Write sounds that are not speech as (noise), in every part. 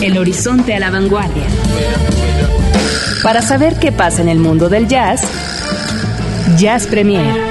El horizonte a la vanguardia. Para saber qué pasa en el mundo del jazz, Jazz Premier.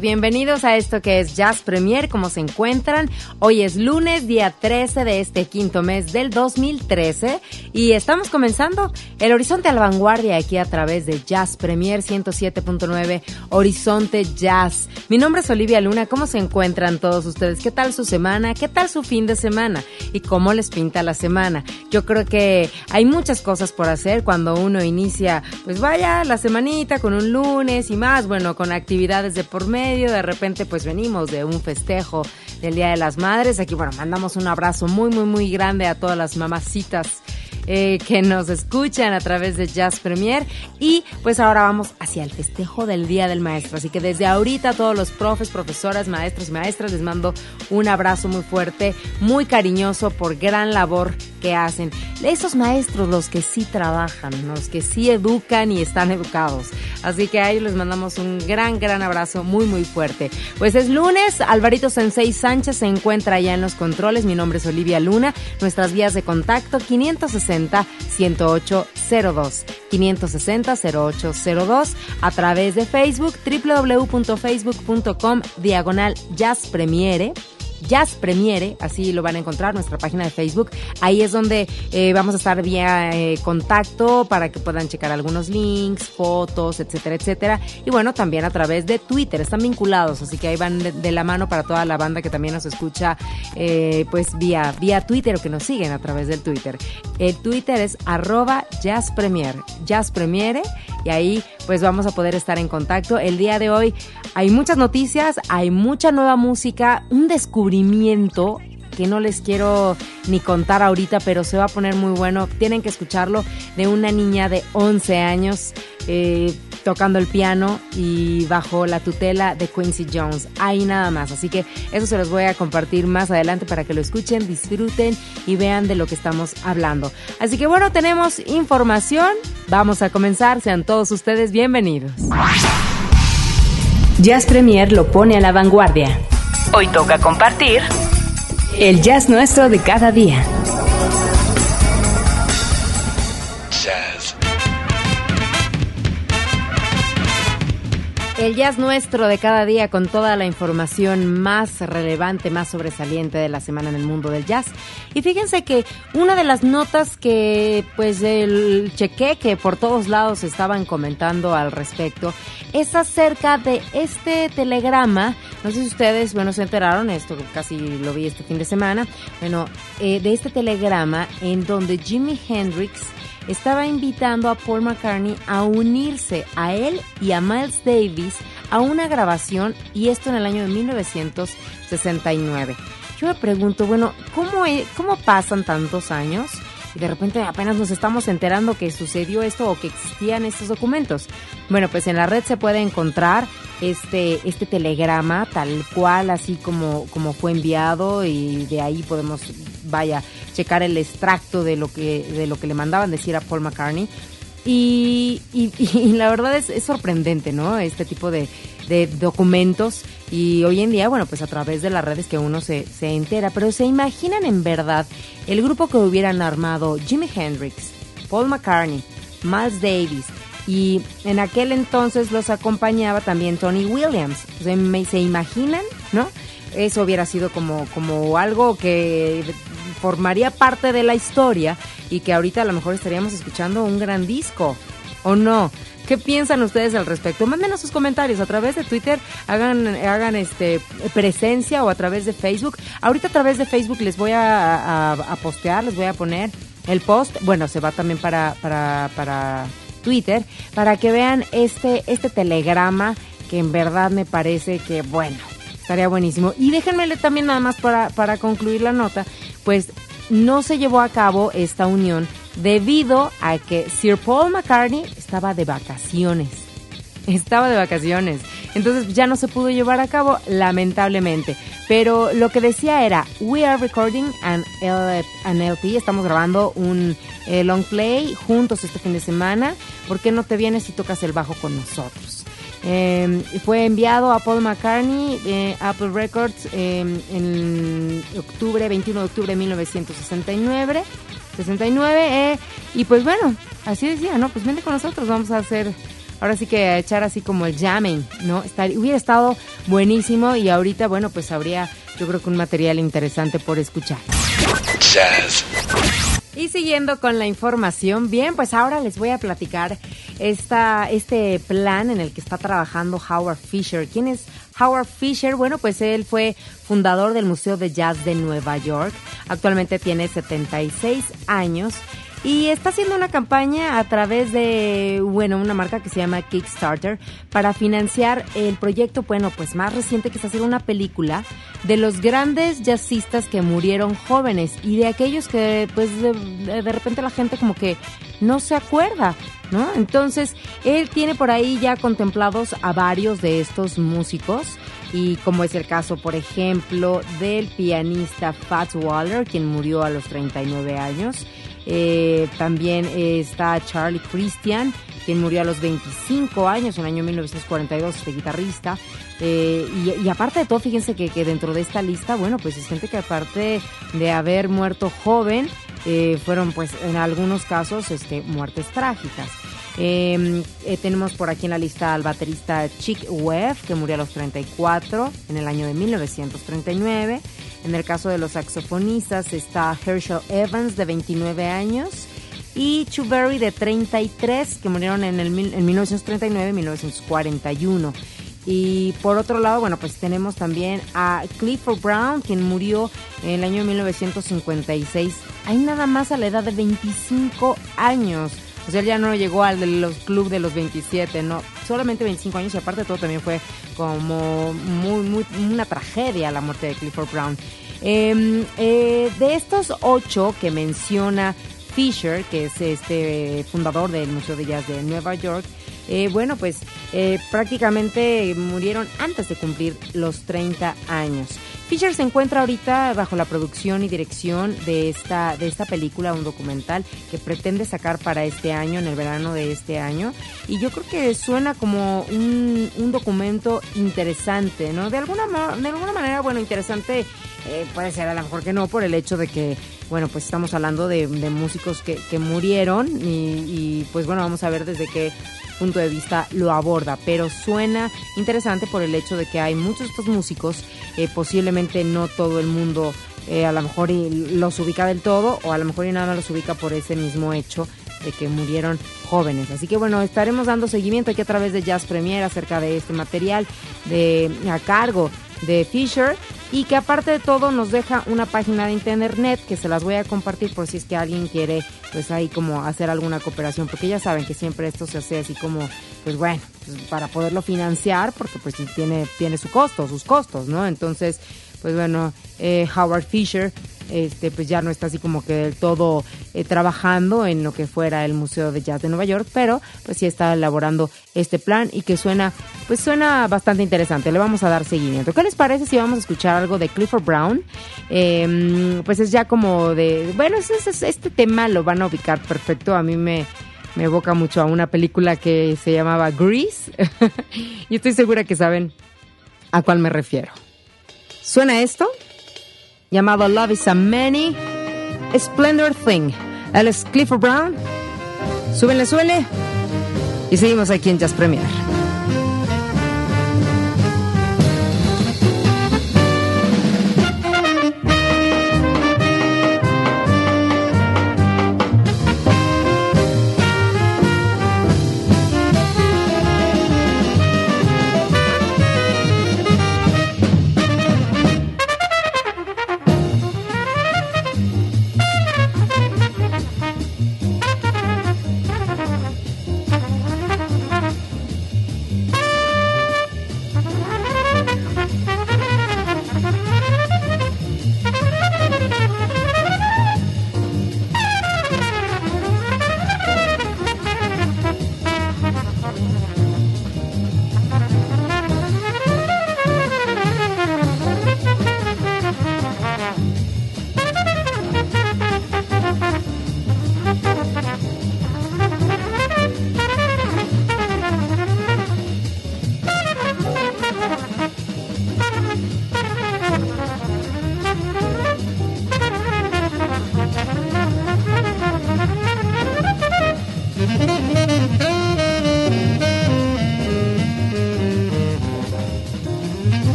Bienvenidos a esto que es Jazz Premier, ¿cómo se encuentran? Hoy es lunes, día 13 de este quinto mes del 2013 y estamos comenzando el Horizonte a la Vanguardia aquí a través de Jazz Premier 107.9 Horizonte Jazz. Mi nombre es Olivia Luna, ¿cómo se encuentran todos ustedes? ¿Qué tal su semana? ¿Qué tal su fin de semana? ¿Y cómo les pinta la semana? Yo creo que hay muchas cosas por hacer cuando uno inicia, pues vaya, la semanita con un lunes y más, bueno, con actividades de por medio de repente pues venimos de un festejo del Día de las Madres. Aquí, bueno, mandamos un abrazo muy, muy, muy grande a todas las mamacitas eh, que nos escuchan a través de Jazz Premier. Y pues ahora vamos hacia el festejo del Día del Maestro. Así que desde ahorita todos los profes, profesoras, maestros y maestras les mando un abrazo muy fuerte, muy cariñoso por gran labor que hacen. Esos maestros, los que sí trabajan, los que sí educan y están educados. Así que a ellos les mandamos un gran, gran abrazo muy, muy fuerte. Pues es lunes, Alvarito Sensei Sánchez se encuentra allá en los controles. Mi nombre es Olivia Luna. Nuestras vías de contacto 560 1802 560 0802 a través de Facebook www.facebook.com diagonal jazz premiere Jazz Premiere, así lo van a encontrar, nuestra página de Facebook. Ahí es donde eh, vamos a estar vía eh, contacto para que puedan checar algunos links, fotos, etcétera, etcétera. Y bueno, también a través de Twitter, están vinculados, así que ahí van de, la mano para toda la banda que también nos escucha eh, pues vía, vía Twitter o que nos siguen a través del Twitter. El Twitter es arroba Jazz Premiere, Jazz Premiere, y ahí pues vamos a poder estar en contacto. El día de hoy hay muchas noticias, hay mucha nueva música, un descubrimiento que no les quiero ni contar ahorita, pero se va a poner muy bueno. Tienen que escucharlo de una niña de 11 años eh, tocando el piano y bajo la tutela de Quincy Jones. Ahí nada más. Así que eso se los voy a compartir más adelante para que lo escuchen, disfruten y vean de lo que estamos hablando. Así que bueno, tenemos información. Vamos a comenzar. Sean todos ustedes bienvenidos. Jazz Premier lo pone a la vanguardia. Hoy toca compartir el jazz nuestro de cada día. El jazz nuestro de cada día con toda la información más relevante, más sobresaliente de la semana en el mundo del jazz. Y fíjense que una de las notas que pues el cheque que por todos lados estaban comentando al respecto es acerca de este telegrama. No sé si ustedes, bueno, se enteraron, esto casi lo vi este fin de semana. Bueno, eh, de este telegrama en donde Jimi Hendrix estaba invitando a Paul McCartney a unirse a él y a Miles Davis a una grabación y esto en el año de 1969. Yo me pregunto, bueno, ¿cómo, cómo pasan tantos años? Y de repente apenas nos estamos enterando que sucedió esto o que existían estos documentos. Bueno, pues en la red se puede encontrar este, este telegrama tal cual, así como, como fue enviado y de ahí podemos, vaya, checar el extracto de lo que, de lo que le mandaban decir a Paul McCartney. Y, (laughs) y, la verdad es, sorprendente, ¿no? Este tipo de, de, documentos. Y hoy en día, bueno, pues a través de las redes que uno se, se entera. Pero se imaginan en verdad el grupo que hubieran armado Jimi Hendrix, Paul McCartney, Miles Davis. Y en aquel entonces los acompañaba también Tony Williams. ¿Se imaginan, no? Eso hubiera sido como, como algo que formaría parte de la historia y que ahorita a lo mejor estaríamos escuchando un gran disco. o no? ¿Qué piensan ustedes al respecto? Mándenos sus comentarios a través de Twitter, hagan, hagan este presencia o a través de Facebook. Ahorita a través de Facebook les voy a, a postear, les voy a poner el post. Bueno, se va también para, para, para Twitter, para que vean este, este telegrama que en verdad me parece que, bueno, estaría buenísimo. Y déjenme también nada más para, para concluir la nota, pues no se llevó a cabo esta unión debido a que Sir Paul McCartney estaba de vacaciones. (laughs) Estaba de vacaciones. Entonces ya no se pudo llevar a cabo, lamentablemente. Pero lo que decía era, we are recording an, LP, estamos grabando un eh, long play juntos este fin de semana. ¿Por qué no te vienes y tocas el bajo con nosotros? Eh, fue enviado a Paul McCartney, eh, Apple Records, em, en octubre, 21 de octubre de 1969. 69, eh, y pues bueno, así decía, ¿no? Pues vente con nosotros, vamos a hacer, ahora sí que a echar así como el jamming, ¿no? Estar, hubiera estado buenísimo y ahorita, bueno, pues habría yo creo que un material interesante por escuchar. Y siguiendo con la información, bien, pues ahora les voy a platicar esta, este plan en el que está trabajando Howard Fisher. ¿Quién es Howard Fisher? Bueno, pues él fue fundador del Museo de Jazz de Nueva York. Actualmente tiene 76 años y está haciendo una campaña a través de, bueno, una marca que se llama Kickstarter para financiar el proyecto, bueno, pues más reciente que es hacer una película de los grandes jazzistas que murieron jóvenes y de aquellos que pues de, repente la gente como que no se acuerda, ¿no? Entonces, él tiene por ahí ya contemplados a varios de estos músicos y como es el caso, por ejemplo, del pianista Fats Waller, quien murió a los 39 años, eh, también está Charlie Christian, quien murió a los 25 años, en el año 1942, este guitarrista. Eh, y, aparte de todo, fíjense que, dentro de esta lista, bueno, pues es gente que aparte de haber muerto joven, eh, fueron pues en algunos casos este, muertes trágicas. Em, tenemos por aquí en la lista al baterista Chick Webb, que murió a los 34 en el año de 1939. En el caso de los saxofonistas está Herschel Evans de 29 años y Chu Berry de 33 que murieron en, el, en 1939 y 1941. Y por otro lado, bueno, pues tenemos también a Clifford Brown, quien murió en el año 1956. Hay nada más a la edad de 25 años. O sea, él ya no llegó al de los club de los 27, no, solamente 25 años y aparte todo también fue como muy, una tragedia la muerte de Clifford Brown. Em, eh, de estos ocho que menciona Fisher, que es este fundador del Museo de Jazz de Nueva York, eh, bueno, pues eh, prácticamente murieron antes de cumplir los 30 años. Fisher se encuentra ahorita bajo la producción y dirección de esta, de esta película, un documental que pretende sacar para este año, en el verano de este año. Y yo creo que suena como un, documento interesante, ¿no? De alguna, de alguna manera, bueno, interesante eh, puede ser a lo mejor que no, por el hecho de que, bueno, pues estamos hablando de, músicos que, que murieron y, pues bueno, vamos a ver desde qué punto de vista lo aborda, pero suena interesante por el hecho de que hay muchos de estos músicos, eh, posiblemente no todo el mundo eh, a lo mejor los ubica del todo o a lo mejor y nada los ubica por ese mismo hecho de que murieron jóvenes. Así que bueno, estaremos dando seguimiento aquí a través de Jazz Premier acerca de este material de a cargo de Fisher y que aparte de todo nos deja una página de internet que se las voy a compartir por si es que alguien quiere pues ahí como hacer alguna cooperación porque ya saben que siempre esto se hace así como pues bueno pues, para poderlo financiar porque pues tiene tiene su costo sus costos no entonces pues bueno eh, Howard Fisher este, pues ya no está así como que del todo eh, trabajando en lo que fuera el Museo de Jazz de Nueva York, pero pues sí está elaborando este plan y que suena, pues suena bastante interesante. Le vamos a dar seguimiento. ¿Qué les parece si vamos a escuchar algo de Clifford Brown? Em, pues es ya como de, bueno, este tema lo van a ubicar perfecto. A mí me, me evoca mucho a una película que se llamaba Grease (laughs) y estoy segura que saben a cuál me refiero. ¿Suena esto? Llamado Love is a Many Splendor Thing. Él es Clifford Brown. Súbenle, suele. Y seguimos aquí en Jazz Premier.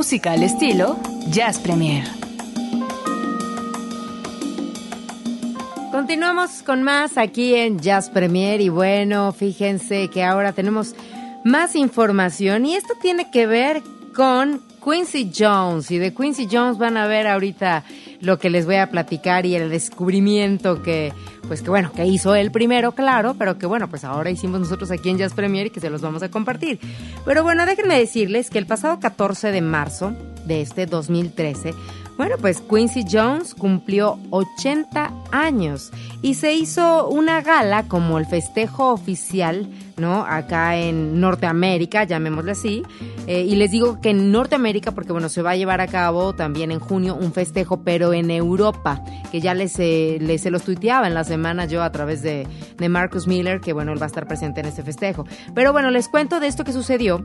Música al estilo Jazz Premier. Continuamos con más aquí en Jazz Premier y bueno, fíjense que ahora tenemos más información y esto tiene que ver con Quincy Jones y de Quincy Jones van a ver ahorita lo que les voy a platicar y el descubrimiento que, pues que bueno, que hizo él primero, claro, pero que bueno, pues ahora hicimos nosotros aquí en Jazz Premier y que se los vamos a compartir. Pero bueno, déjenme decirles que el pasado 14 de marzo de este 2013, bueno, pues Quincy Jones cumplió 80 años y se hizo una gala como el festejo oficial, ¿no? Acá en Norteamérica, llamémosle así. Eh, y les digo que en Norteamérica, porque bueno, se va a llevar a cabo también en junio un festejo, pero en Europa, que ya les, eh, les se los tuiteaba en la semana yo a través de, de Marcus Miller, que bueno, él va a estar presente en ese festejo. Pero bueno, les cuento de esto que sucedió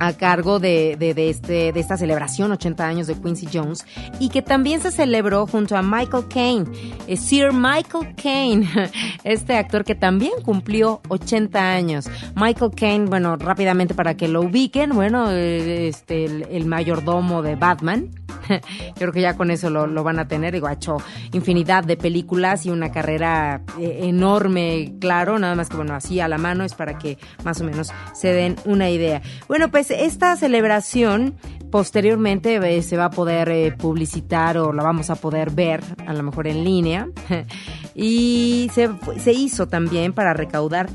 a cargo de, de, este, de esta celebración 80 años de Quincy Jones y que también se celebró junto a Michael Caine, eh, Sir Michael Caine, (laughs) este actor que también cumplió 80 años. Michael Caine, bueno, rápidamente para que lo ubiquen, bueno, eh, este, el mayordomo de Batman, (laughs) creo que ya con eso lo, van a tener. Digo, ha hecho infinidad de películas y una carrera eh, enorme, claro, nada más que bueno, así a la mano es para que más o menos se den una idea. Bueno, pues esta celebración posteriormente eh, se va a poder eh, publicitar o la vamos a poder ver a lo mejor en línea (laughs) y se hizo también para recaudar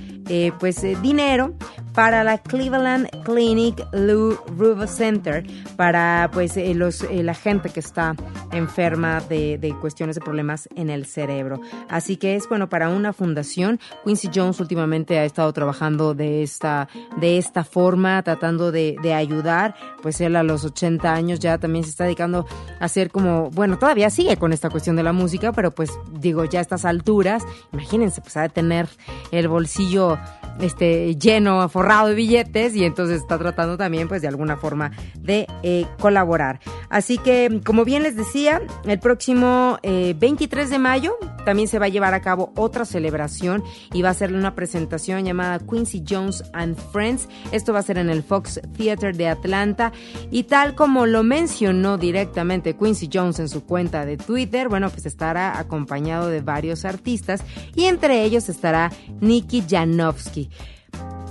pues dinero para la Cleveland Clinic Lou Ruvo Center para pues eh, los, eh, la gente que está enferma de, de, cuestiones de problemas en el cerebro. Así que es bueno para una fundación. Quincy Jones últimamente ha estado trabajando de esta, de esta forma, tratando de, de ayudar. Pues él a los 80 años ya también se está dedicando a hacer como, bueno, todavía sigue con esta cuestión de la música, pero pues digo, ya a estas alturas, imagínense, pues ha de tener el bolsillo este, lleno, forrado de billetes y entonces está tratando también pues de alguna forma de eh, colaborar. Así que, como bien les decía, el próximo 23 de mayo también se va a llevar a cabo otra celebración y va a ser una presentación llamada Quincy Jones and Friends. Esto va a ser en el Fox Theater de Atlanta y tal como lo mencionó directamente Quincy Jones en su cuenta de Twitter, bueno, pues estará acompañado de varios artistas y entre ellos estará Nicky Janowski.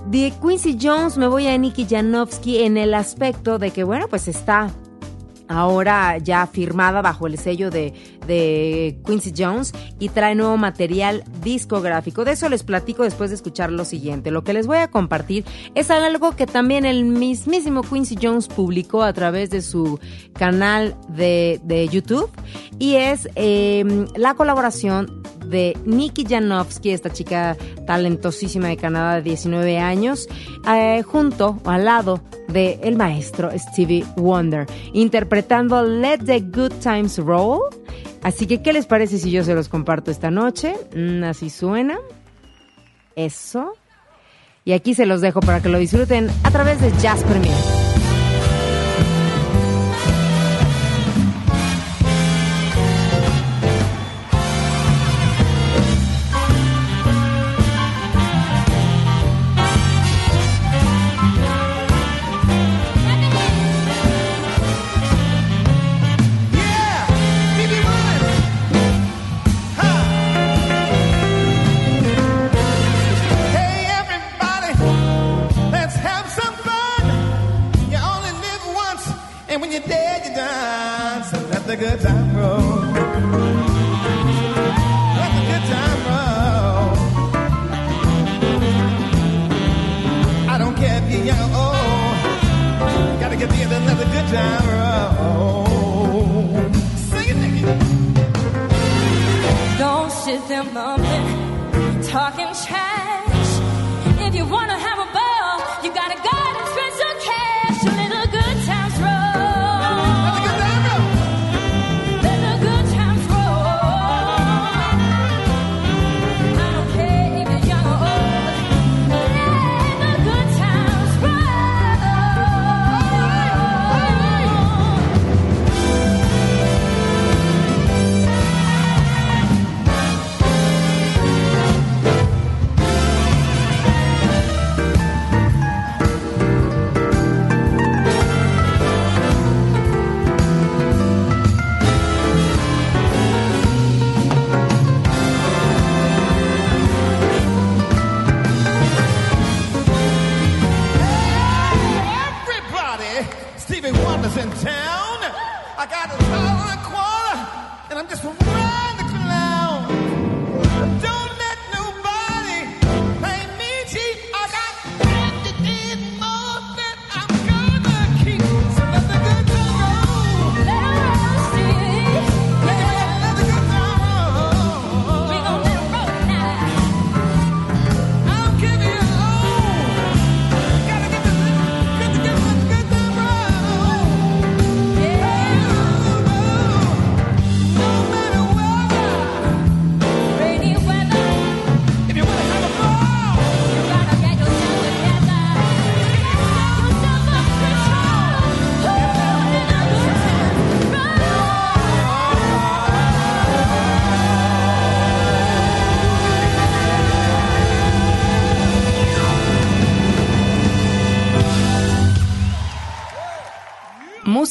De Quincy Jones me voy a Nicky Janowski en el aspecto de que, bueno, pues está ahora ya firmada bajo el sello de, de, Quincy Jones y trae nuevo material discográfico. De eso les platico después de escuchar lo siguiente. Lo que les voy a compartir es algo que también el mismísimo Quincy Jones publicó a través de su canal de, de YouTube y es em, la colaboración de Nikki Janowski, esta chica talentosísima de Canadá de 19 años, eh, junto o al lado de el maestro Stevie Wonder, interpretando Let the Good Times Roll. Así que, ¿qué les parece si yo se los comparto esta noche? Mm, así suena. Eso. Y aquí se los dejo para que lo disfruten a través de Jazz Premier. Don't sit there mumbling, talking trash.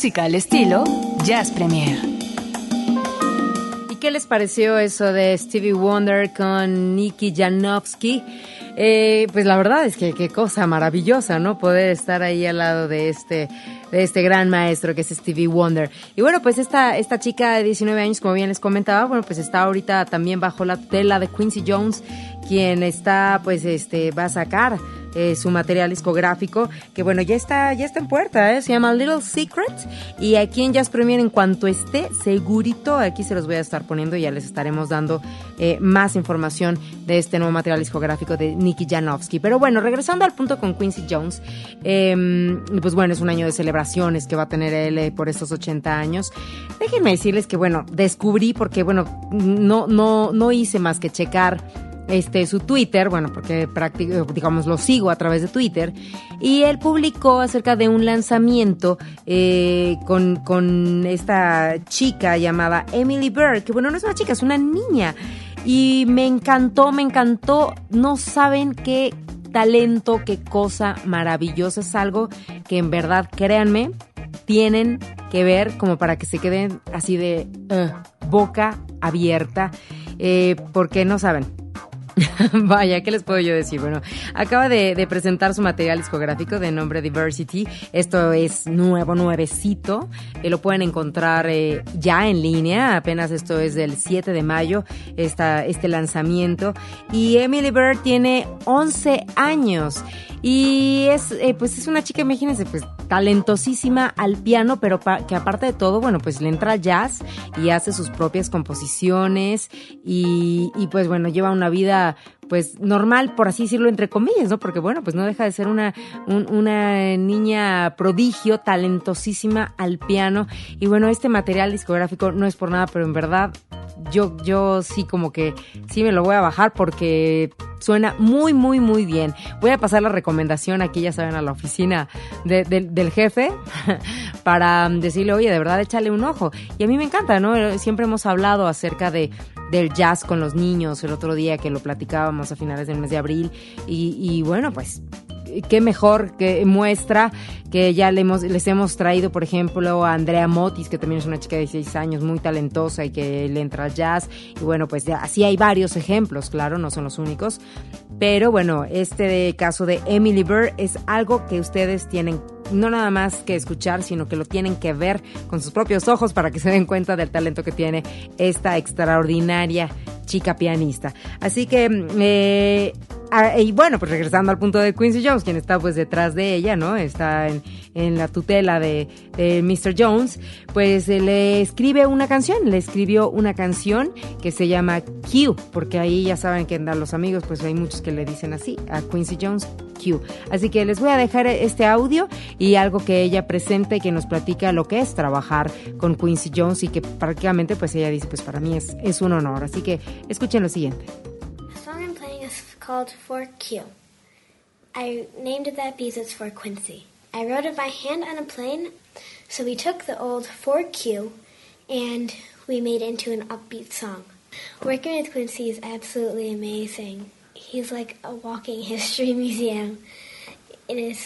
Música al estilo Jazz Premier. ¿Y qué les pareció eso de Stevie Wonder con Nicky Janowski? Eh, pues la verdad es que qué cosa maravillosa, ¿no? Poder estar ahí al lado de este, de este gran maestro que es Stevie Wonder. Y bueno, pues esta, esta chica de 19 años, como bien les comentaba, bueno, pues está ahorita también bajo la tutela de Quincy Jones, quien está, pues, este, va a sacar eh, su material discográfico, que bueno, ya está, ya está en puerta, ¿eh? se llama Little Secret, y aquí en Jazz Premier, en cuanto esté segurito, aquí se los voy a estar poniendo y ya les estaremos dando eh, más información de este nuevo material discográfico de Nicky Janowski. Pero bueno, regresando al punto con Quincy Jones, em, pues bueno, es un año de celebraciones que va a tener él por estos 80 años. Déjenme decirles que bueno, descubrí porque bueno, no, no, no hice más que checar este su Twitter, bueno, porque digamos lo sigo a través de Twitter, y él publicó acerca de un lanzamiento eh, con, con esta chica llamada Emily Bird, que bueno, no es una chica, es una niña. Y me encantó, me encantó. No saben qué talento, qué cosa maravillosa. Es algo que en verdad, créanme, tienen que ver como para que se queden así de boca abierta. Eh, porque no saben, (laughs) Vaya, ¿qué les puedo yo decir? Bueno, acaba de, presentar su material discográfico de nombre Diversity. Esto es nuevo, nuevecito. Eh, lo pueden encontrar eh, ya en línea. Apenas esto es del 7 de mayo, esta, este lanzamiento. Y Emily Bird tiene 11 años. Y es, eh, pues es una chica, imagínense, pues talentosísima al piano, pero que aparte de todo, bueno, pues le entra jazz y hace sus propias composiciones y, pues bueno, lleva una vida pues normal, por así decirlo, entre comillas, ¿no? Porque bueno, pues no deja de ser una, una niña prodigio, talentosísima al piano. Y bueno, este material discográfico no es por nada, pero en verdad yo, yo sí como que sí me lo voy a bajar porque suena muy, muy, muy bien. Voy a pasar la recomendación aquí, ya saben, a la oficina del jefe (laughs) para decirle, oye, de verdad, échale un ojo. Y a mí me encanta, ¿no? Siempre hemos hablado acerca de del jazz con los niños el otro día que lo platicábamos a finales del mes de abril y, y bueno pues qué mejor que muestra que ya les hemos traído, por ejemplo, a Andrea Motis, que también es una chica de 16 años muy talentosa y que le entra al jazz. Y bueno, pues así hay varios ejemplos, claro, no son los únicos. Pero bueno, este caso de Emily Burr es algo que ustedes tienen no nada más que escuchar, sino que lo tienen que ver con sus propios ojos para que se den cuenta del talento que tiene esta extraordinaria chica pianista. Así que eh, Ah, y bueno, pues regresando al punto de Quincy Jones, quien está pues detrás de ella, ¿no? Está en, en la tutela de, Mr. Jones, pues eh, le escribe una canción, le escribió una canción que se llama Q, porque ahí ya saben que a los amigos pues hay muchos que le dicen así, a Quincy Jones Q. Así que les voy a dejar este audio y algo que ella presenta y que nos platica lo que es trabajar con Quincy Jones y que prácticamente pues ella dice pues para mí es, es un honor. Así que escuchen lo siguiente. Called For Q. I named it that because it's for Quincy. I wrote it by hand on a plane, so we took the old For Q and we made it into an upbeat song. Working with Quincy is absolutely amazing. He's like a walking (laughs) history museum. It is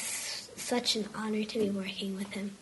such an honor to be working with him.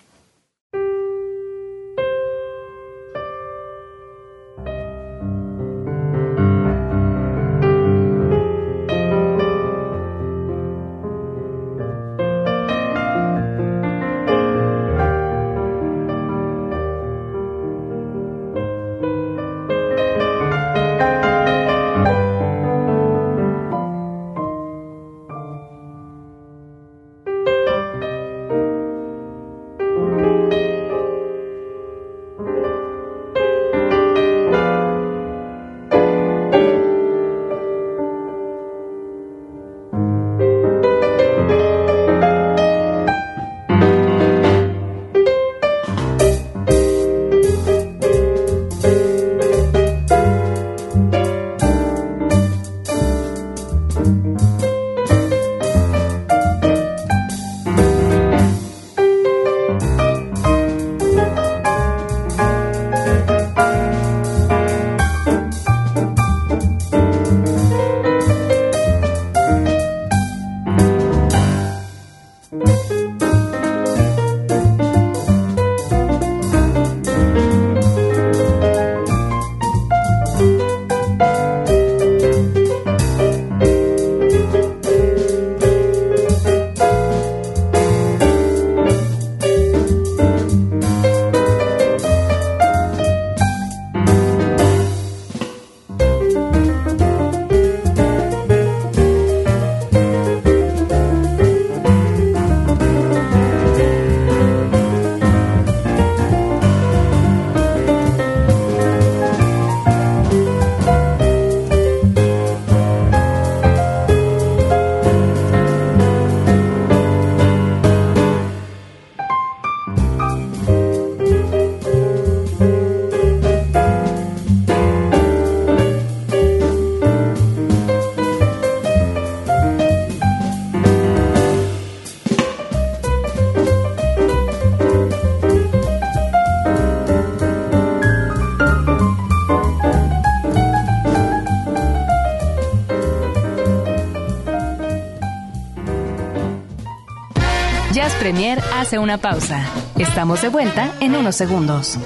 Hace una pausa. Estamos de vuelta en unos segundos.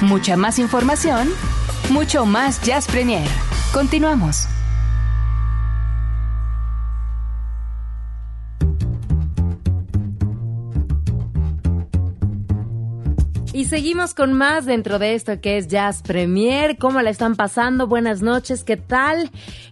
Mucha más información, mucho más Jazz Premier. Continuamos. Y seguimos con más dentro de esto que es Jazz Premier. ¿Cómo la están pasando? Buenas noches, ¿qué tal?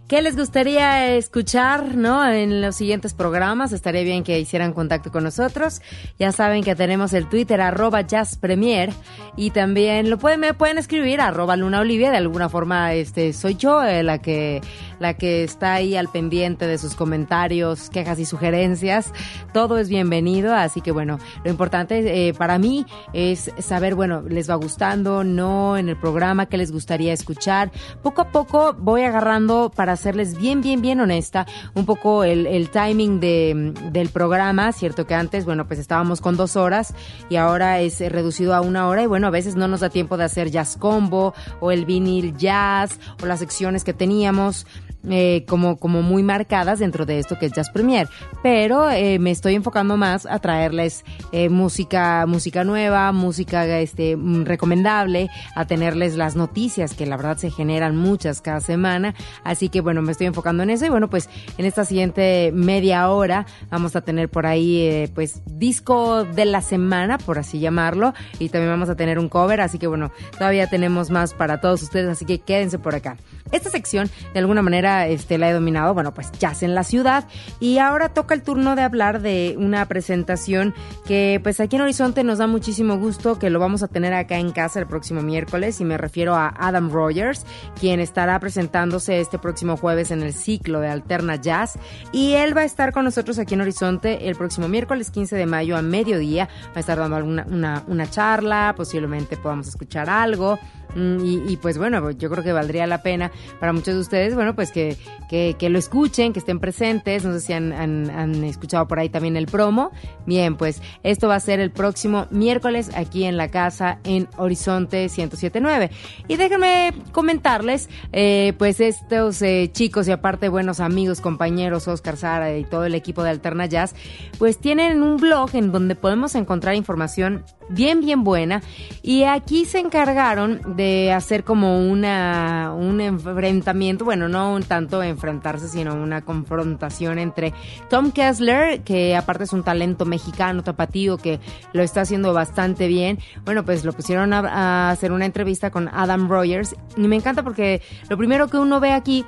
¿Qué les gustaría escuchar, no? En los siguientes programas. Estaría bien que hicieran contacto con nosotros. Ya saben que tenemos el Twitter arroba Jazz Premier y también lo pueden, me pueden escribir arroba Olivia. De alguna forma, este, soy yo eh, la que, la que está ahí al pendiente de sus comentarios, quejas y sugerencias. Todo es bienvenido. Así que bueno, lo importante eh, para mí es saber bueno, les va gustando, no en el programa, qué les gustaría escuchar. Poco a poco voy agarrando, para serles bien, bien, bien honesta, un poco el, el timing de, del programa. Cierto que antes, bueno, pues estábamos con dos horas y ahora es reducido a una hora y bueno, a veces no nos da tiempo de hacer jazz combo o el vinil jazz o las secciones que teníamos. Eh, como, como muy marcadas dentro de esto que es Jazz Premier. Pero eh, me estoy enfocando más a traerles eh, música, música nueva, música este, mm, recomendable, a tenerles las noticias, que la verdad se generan muchas cada semana. Así que bueno, me estoy enfocando en eso. Y bueno, pues en esta siguiente media hora vamos a tener por ahí pues disco de la semana, por así llamarlo. Y también vamos a tener un cover. Así que bueno, todavía tenemos más para todos ustedes. Así que quédense por acá. Esta sección, de alguna manera, este, la he dominado, bueno, pues jazz en la ciudad. Y ahora toca el turno de hablar de una presentación que, pues aquí en Horizonte nos da muchísimo gusto que lo vamos a tener acá en casa el próximo miércoles. Y me refiero a Adam Rogers, quien estará presentándose este próximo jueves en el ciclo de Alterna Jazz. Y él va a estar con nosotros aquí en Horizonte el próximo miércoles 15 de mayo a mediodía. Va a estar dando alguna, una, una charla, posiblemente podamos escuchar algo. Mm, y, pues bueno, yo creo que valdría la pena para muchos de ustedes, bueno, pues que, que, que lo escuchen, que estén presentes. No sé si han, han, escuchado por ahí también el promo. Bien, pues esto va a ser el próximo miércoles aquí en la casa en Horizonte 1079. Y déjenme comentarles, eh, pues estos eh, chicos y aparte buenos amigos, compañeros, Oscar Sara y todo el equipo de Alterna Jazz, pues tienen un blog en donde podemos encontrar información bien, bien buena. Y aquí se encargaron de hacer como una, un enfrentamiento, bueno, no un tanto enfrentarse, sino una confrontación entre Tom Kessler, que aparte es un talento mexicano, tapatío, que lo está haciendo bastante bien. Bueno, pues lo pusieron a, a hacer una entrevista con Adam Rogers. Y me encanta porque lo primero que uno ve aquí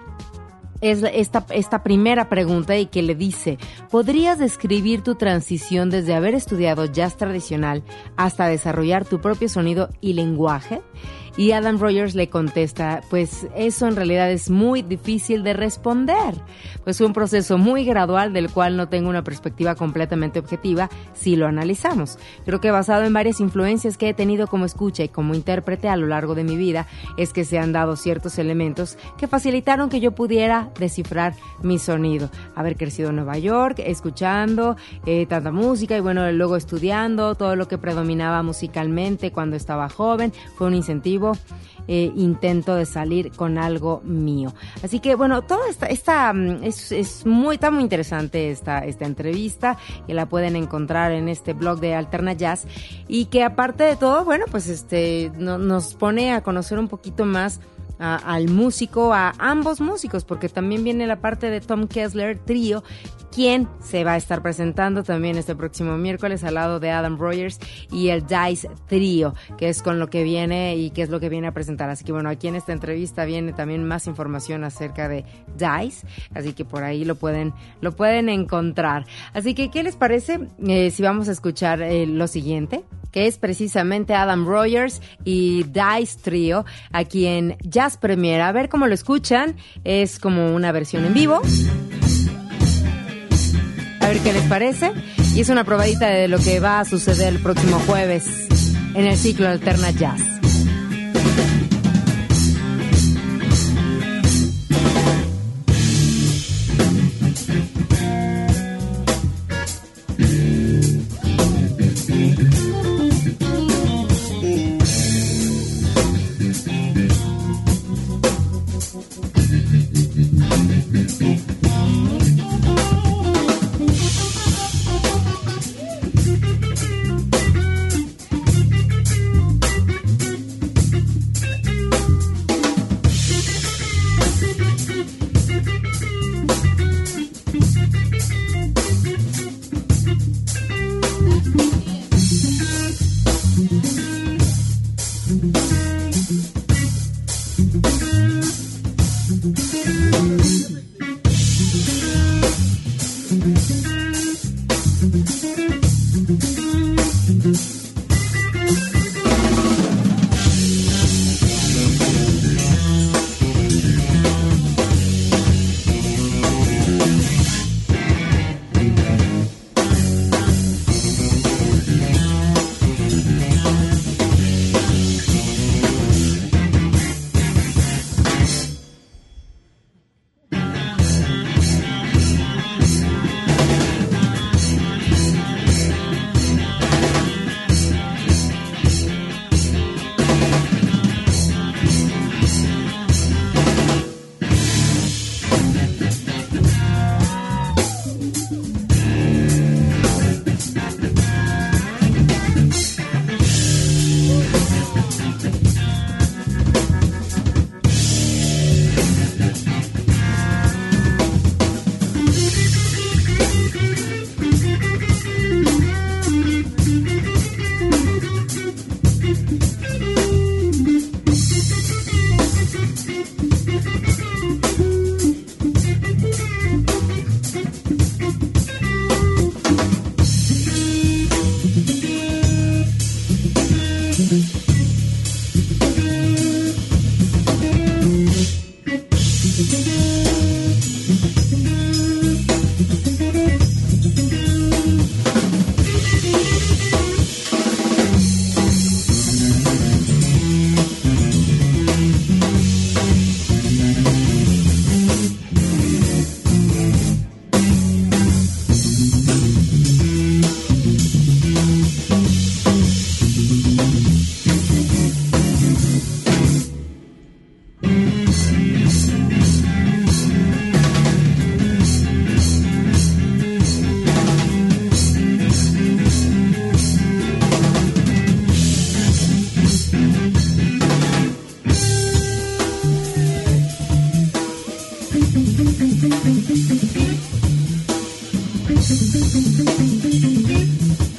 es esta, esta primera pregunta y que le dice, ¿podrías describir tu transición desde haber estudiado jazz tradicional hasta desarrollar tu propio sonido y lenguaje? Y Adam Rogers le contesta, pues eso en realidad es muy difícil de responder, pues fue un proceso muy gradual del cual no tengo una perspectiva completamente objetiva si lo analizamos. Creo que basado en varias influencias que he tenido como escucha y como intérprete a lo largo de mi vida, es que se han dado ciertos elementos que facilitaron que yo pudiera descifrar mi sonido. Haber crecido en Nueva York, escuchando eh, tanta música y bueno, luego estudiando todo lo que predominaba musicalmente cuando estaba joven, fue un incentivo eh, intento de salir con algo mío. Así que bueno, toda esta, mm, es, muy, está muy interesante esta, esta entrevista que la pueden encontrar en este blog de Alterna Jazz y que aparte de todo, bueno, pues este nos pone a conocer un poquito más al músico, a ambos músicos, porque también viene la parte de Tom Kessler Trío, quien se va a estar presentando también este próximo miércoles al lado de Adam Rogers y el Dice Trío, que es con lo que viene y que es lo que viene a presentar. Así que bueno, aquí en esta entrevista viene también más información acerca de Dice, así que por ahí lo pueden, lo pueden encontrar. Así que, ¿qué les parece eh, si vamos a escuchar eh, lo siguiente? Que es precisamente Adam Rogers y Dice Trio, aquí en Jazz Premier. A ver cómo lo escuchan, es como una versión en vivo. A ver qué les parece. Y es una probadita de lo que va a suceder el próximo jueves en el ciclo Alterna Jazz. Thank you.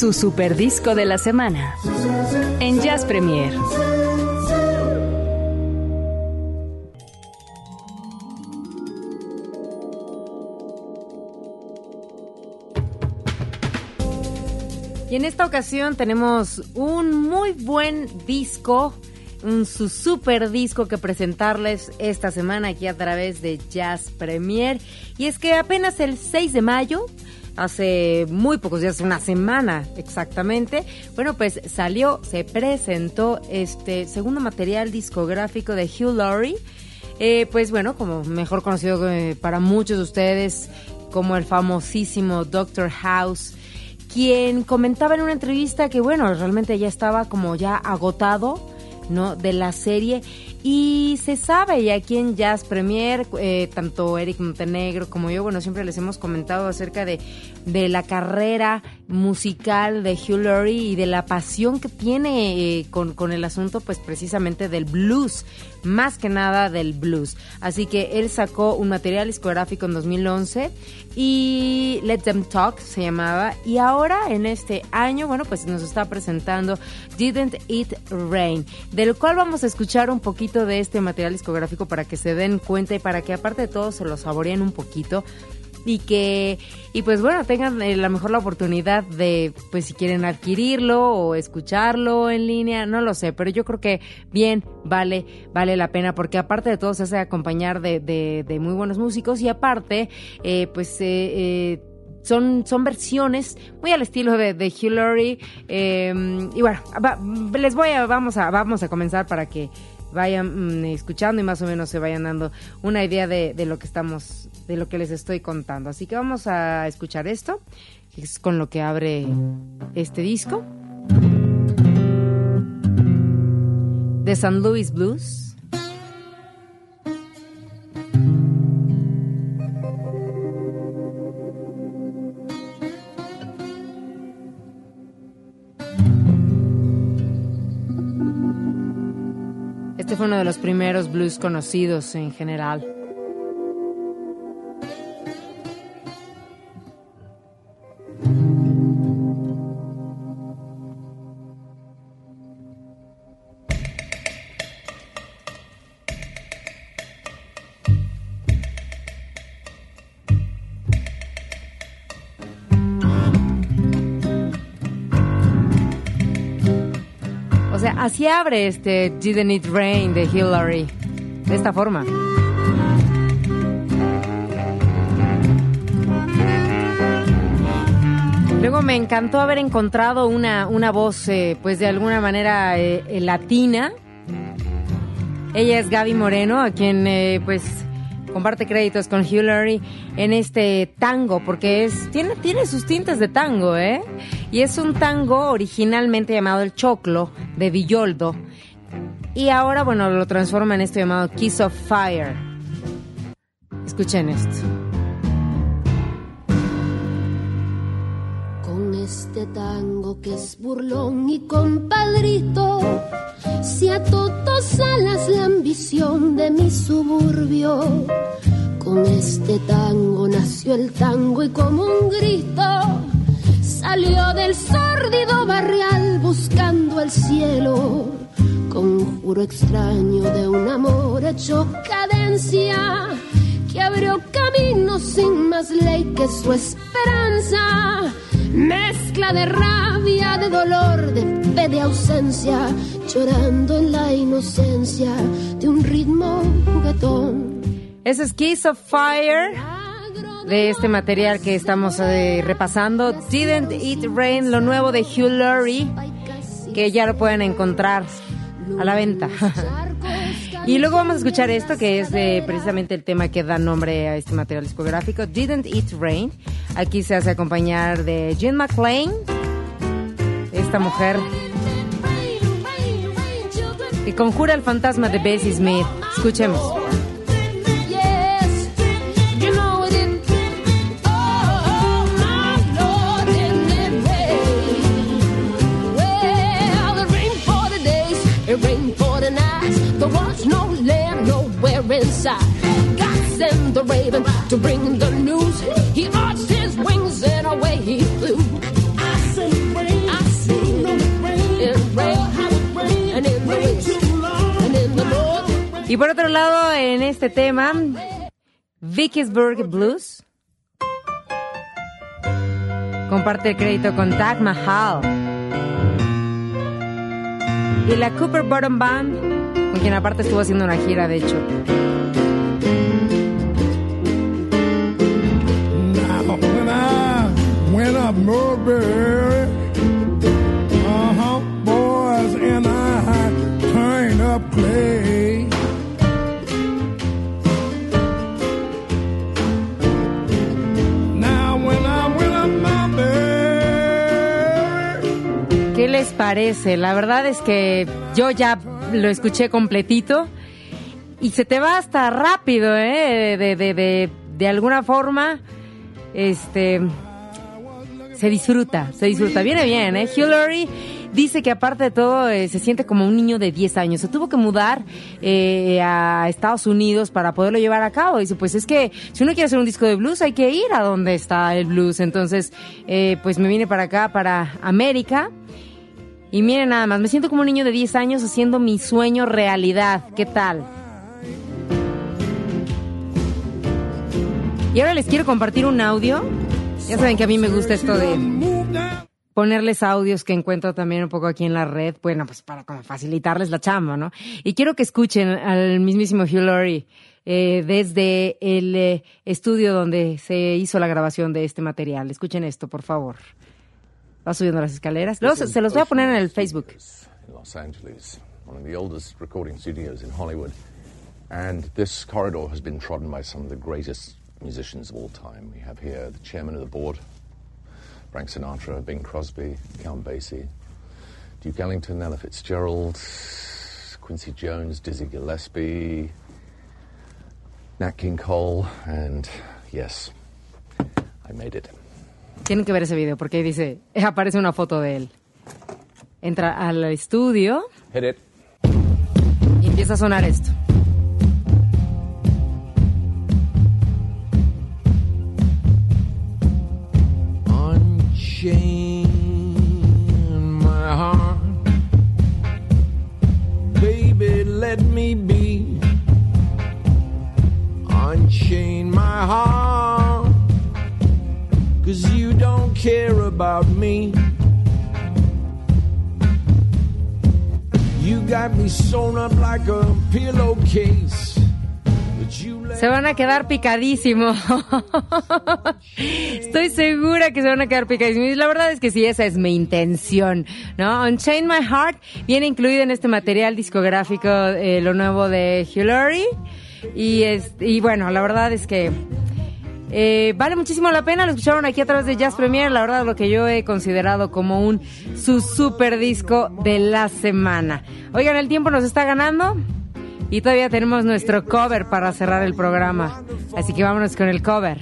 Su super disco de la semana en Jazz Premier. Y en esta ocasión tenemos un muy buen disco, un su super disco que presentarles esta semana aquí a través de Jazz Premier. Y es que apenas el 6 de mayo hace muy pocos días, una semana exactamente. Bueno, pues salió, se presentó este segundo material discográfico de Hugh Laurie. Eh, pues bueno, como mejor conocido eh, para muchos de ustedes como el famosísimo Doctor House, quien comentaba en una entrevista que bueno, realmente ya estaba como ya agotado, ¿no? De la serie Y se sabe, y aquí en Jazz Premier, eh, tanto Eric Montenegro como yo, bueno, siempre les hemos comentado acerca de, de la carrera musical de Hugh Laurie y de la pasión que tiene eh, con, con el asunto, pues precisamente del blues, más que nada del blues. Así que él sacó un material discográfico en 2011 y Let Them Talk se llamaba, y ahora en este año, bueno, pues nos está presentando Didn't It Rain, del cual vamos a escuchar un poquito de este material discográfico para que se den cuenta y para que aparte de todo se lo saboreen un poquito y que y pues bueno tengan eh, la mejor la oportunidad de pues si quieren adquirirlo o escucharlo en línea no lo sé pero yo creo que bien vale vale la pena porque aparte de todo se hace acompañar de, de, muy buenos músicos y aparte eh, pues eh, son, son versiones muy al estilo de, de Hillary y bueno les voy a vamos a vamos a comenzar para que vayan mm, escuchando y más o menos se vayan dando una idea de, de, lo que estamos, de lo que les estoy contando. Así que vamos a escuchar esto, que es con lo que abre este disco. De San Luis Blues. Este fue uno de los primeros blues conocidos en general. Así abre este Didn't It Rain de Hillary. De esta forma. Luego me encantó haber encontrado una, una voz, eh, pues de alguna manera eh, eh, latina. Ella es Gaby Moreno, a quien pues comparte créditos con Hillary en este tango, porque es tiene, tiene sus tintes de tango, ¿eh? Y es un tango originalmente llamado El Choclo, de Villoldo. Y ahora, bueno, lo transforma en esto llamado Kiss of Fire. Escuchen esto. Este tango que es burlón y compadrito, se ató dos alas la ambición de mi suburbio. Con este tango nació el tango y como un grito Salió del sórdido barrial buscando el cielo, conjuro extraño de un amor hecho cadencia que abrió camino sin más ley que su esperanza. De rabia, de dolor, de fe, de ausencia, llorando en la inocencia de un ritmo juguetón. Ese es Kiss of Fire de este material que estamos eh, repasando. Didn't It Rain, lo nuevo de Hugh Laurie, que ya lo pueden encontrar a la venta. (laughs) y luego vamos a escuchar esto, que es precisamente el tema que da nombre a este material discográfico, Didn't It Rain. Aquí se hace acompañar de Jean McClain, esta mujer que conjura el fantasma de Bessie Smith. Escuchemos. Inside. God sent the raven to bring the news. He arched his wings and away he flew. I see rain, I see in rain, and in the west, and in. Y por otro lado, en este tema, Vicksburg Blues comparte el crédito con Tag Mahal y la Cooper Bottom Band, con quien aparte estuvo haciendo una gira, de hecho. ¿Qué les parece? La verdad es que yo ya lo escuché completito y se te va hasta rápido, ¿eh? De, de, de, de alguna forma, este, se disfruta, se disfruta. Viene bien, ¿eh? Hillary dice que aparte de todo eh, se siente como un niño de 10 años. Se tuvo que mudar eh, a Estados Unidos para poderlo llevar a cabo. Dice, pues es que si uno quiere hacer un disco de blues hay que ir a donde está el blues. Entonces, eh, pues me vine para acá, para América. Y miren nada más, me siento como un niño de 10 años haciendo mi sueño realidad. ¿Qué tal? Y ahora les quiero compartir un audio. Ya saben que a mí me gusta esto de ponerles audios que encuentro también un poco aquí en la red, bueno, pues para como facilitarles la chamba, ¿no? Y quiero que escuchen al mismísimo Hugh Laurie eh, desde el eh, estudio donde se hizo la grabación de este material. Escuchen esto, por favor. Va subiendo las escaleras. Luego se, se los voy a poner en el Facebook. Los Angeles, one of the oldest recording studios in Hollywood. And this corridor has been trodden by some of the greatest musicians of all time. We have here the chairman of the board, Frank Sinatra, Bing Crosby, Count Basie, Duke Ellington, Ella Fitzgerald, Quincy Jones, Dizzy Gillespie, Nat King Cole, and yes, I made it. Tienen que ver ese video porque ahí dice, aparece una foto de él. Entra al estudio Hit it. y empieza a sonar esto. A quedar picadísimos. (laughs) Estoy segura que se van a quedar picadísimos. Y la verdad es que sí, esa es mi intención, ¿no? Unchain My Heart viene incluido en este material discográfico eh, lo nuevo de Laurie. Y, es, y bueno, la verdad es que eh, vale muchísimo la pena. Lo escucharon aquí a través de Jazz Premier. La verdad, lo que yo he considerado como un su super disco de la semana. Oigan, el tiempo nos está ganando. Y todavía tenemos nuestro cover para cerrar el programa. Así que vámonos con el cover.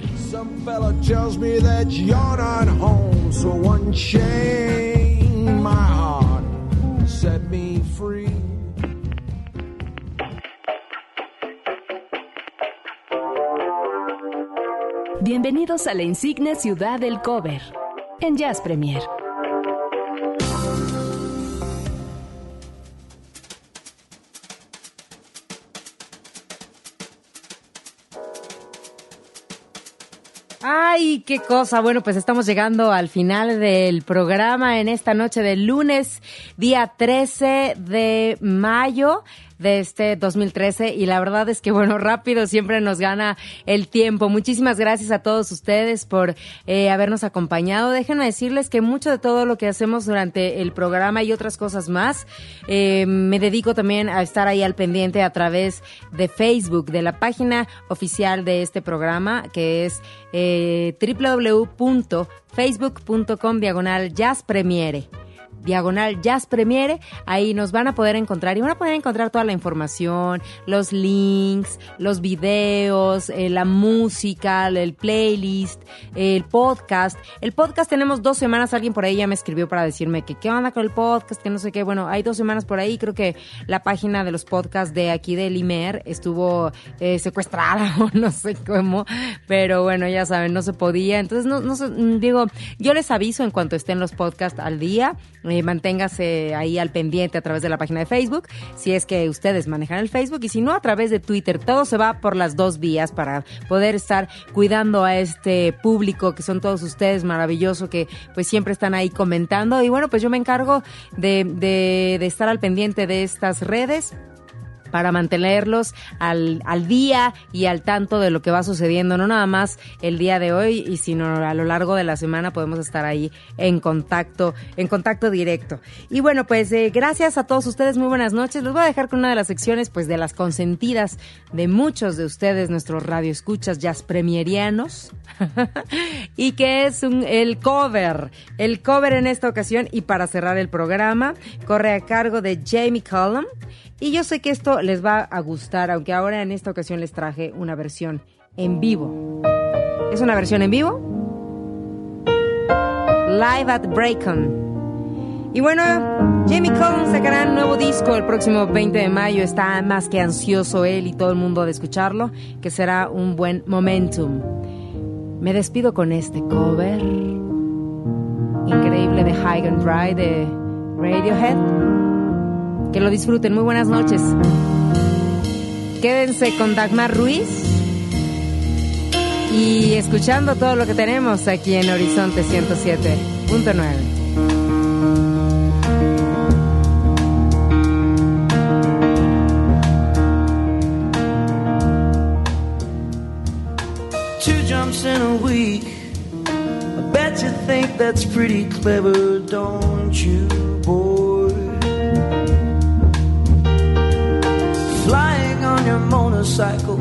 Bienvenidos a la insigne ciudad del cover en Jazz Premier. Qué cosa. Bueno, pues estamos llegando al final del programa en esta noche de lunes, día 13 de mayo de este 2013 y la verdad es que bueno, rápido siempre nos gana el tiempo. Muchísimas gracias a todos ustedes por eh, habernos acompañado. Déjenme decirles que mucho de todo lo que hacemos durante el programa y otras cosas más, eh, me dedico también a estar ahí al pendiente a través de Facebook, de la página oficial de este programa, que es eh, www.facebook.com diagonal jazz premiere diagonal Jazz Premiere, ahí nos van a poder encontrar y van a poder encontrar toda la información, los links, los videos, eh, la música, el playlist, el podcast. El podcast tenemos dos semanas, alguien por ahí ya me escribió para decirme que qué onda con el podcast, que no sé qué, bueno, hay dos semanas por ahí, creo que la página de los podcasts de aquí de Limer estuvo eh, secuestrada (laughs) o no sé cómo, pero bueno, ya saben, no se podía, entonces no, no sé, mm, digo, yo les aviso en cuanto estén los podcasts al día, eh, manténgase ahí al pendiente a través de la página de Facebook, si es que ustedes manejan el Facebook, y si no, a través de Twitter. Todo se va por las dos vías para poder estar cuidando a este público que son todos ustedes, maravilloso, que pues siempre están ahí comentando. Y bueno, pues yo me encargo de, de, de estar al pendiente de estas redes para mantenerlos al, al día y al tanto de lo que va sucediendo, no nada más el día de hoy, y sino a lo largo de la semana podemos estar ahí en contacto, en contacto directo. Y bueno, pues eh, gracias a todos ustedes, muy buenas noches. Les voy a dejar con una de las secciones, pues de las consentidas de muchos de ustedes, nuestros radioescuchas jazz premierianos, (laughs) y que es un, el cover, el cover en esta ocasión, y para cerrar el programa, corre a cargo de Jamie Cullum Y yo sé que esto les va a gustar, aunque ahora en esta ocasión les traje una versión en vivo. ¿Es una versión en vivo? Live at Braycon. Y bueno, Jamie Collins sacará un nuevo disco el próximo 20 de mayo. Está más que ansioso él y todo el mundo de escucharlo, que será un buen momentum. Me despido con este cover increíble de High and Dry de Radiohead. Que lo disfruten. Muy buenas noches. Quédense con Dagmar Ruiz y escuchando todo lo que tenemos aquí en Horizonte 107.9. in a week. I bet you think that's pretty clever, don't you, on your motorcycle,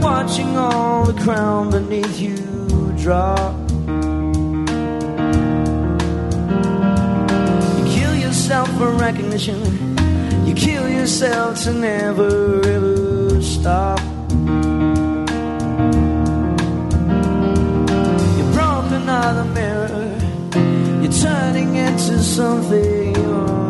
watching all the crown beneath you drop. You kill yourself for recognition, you kill yourself to never ever stop. the mirror. You're turning into something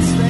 best.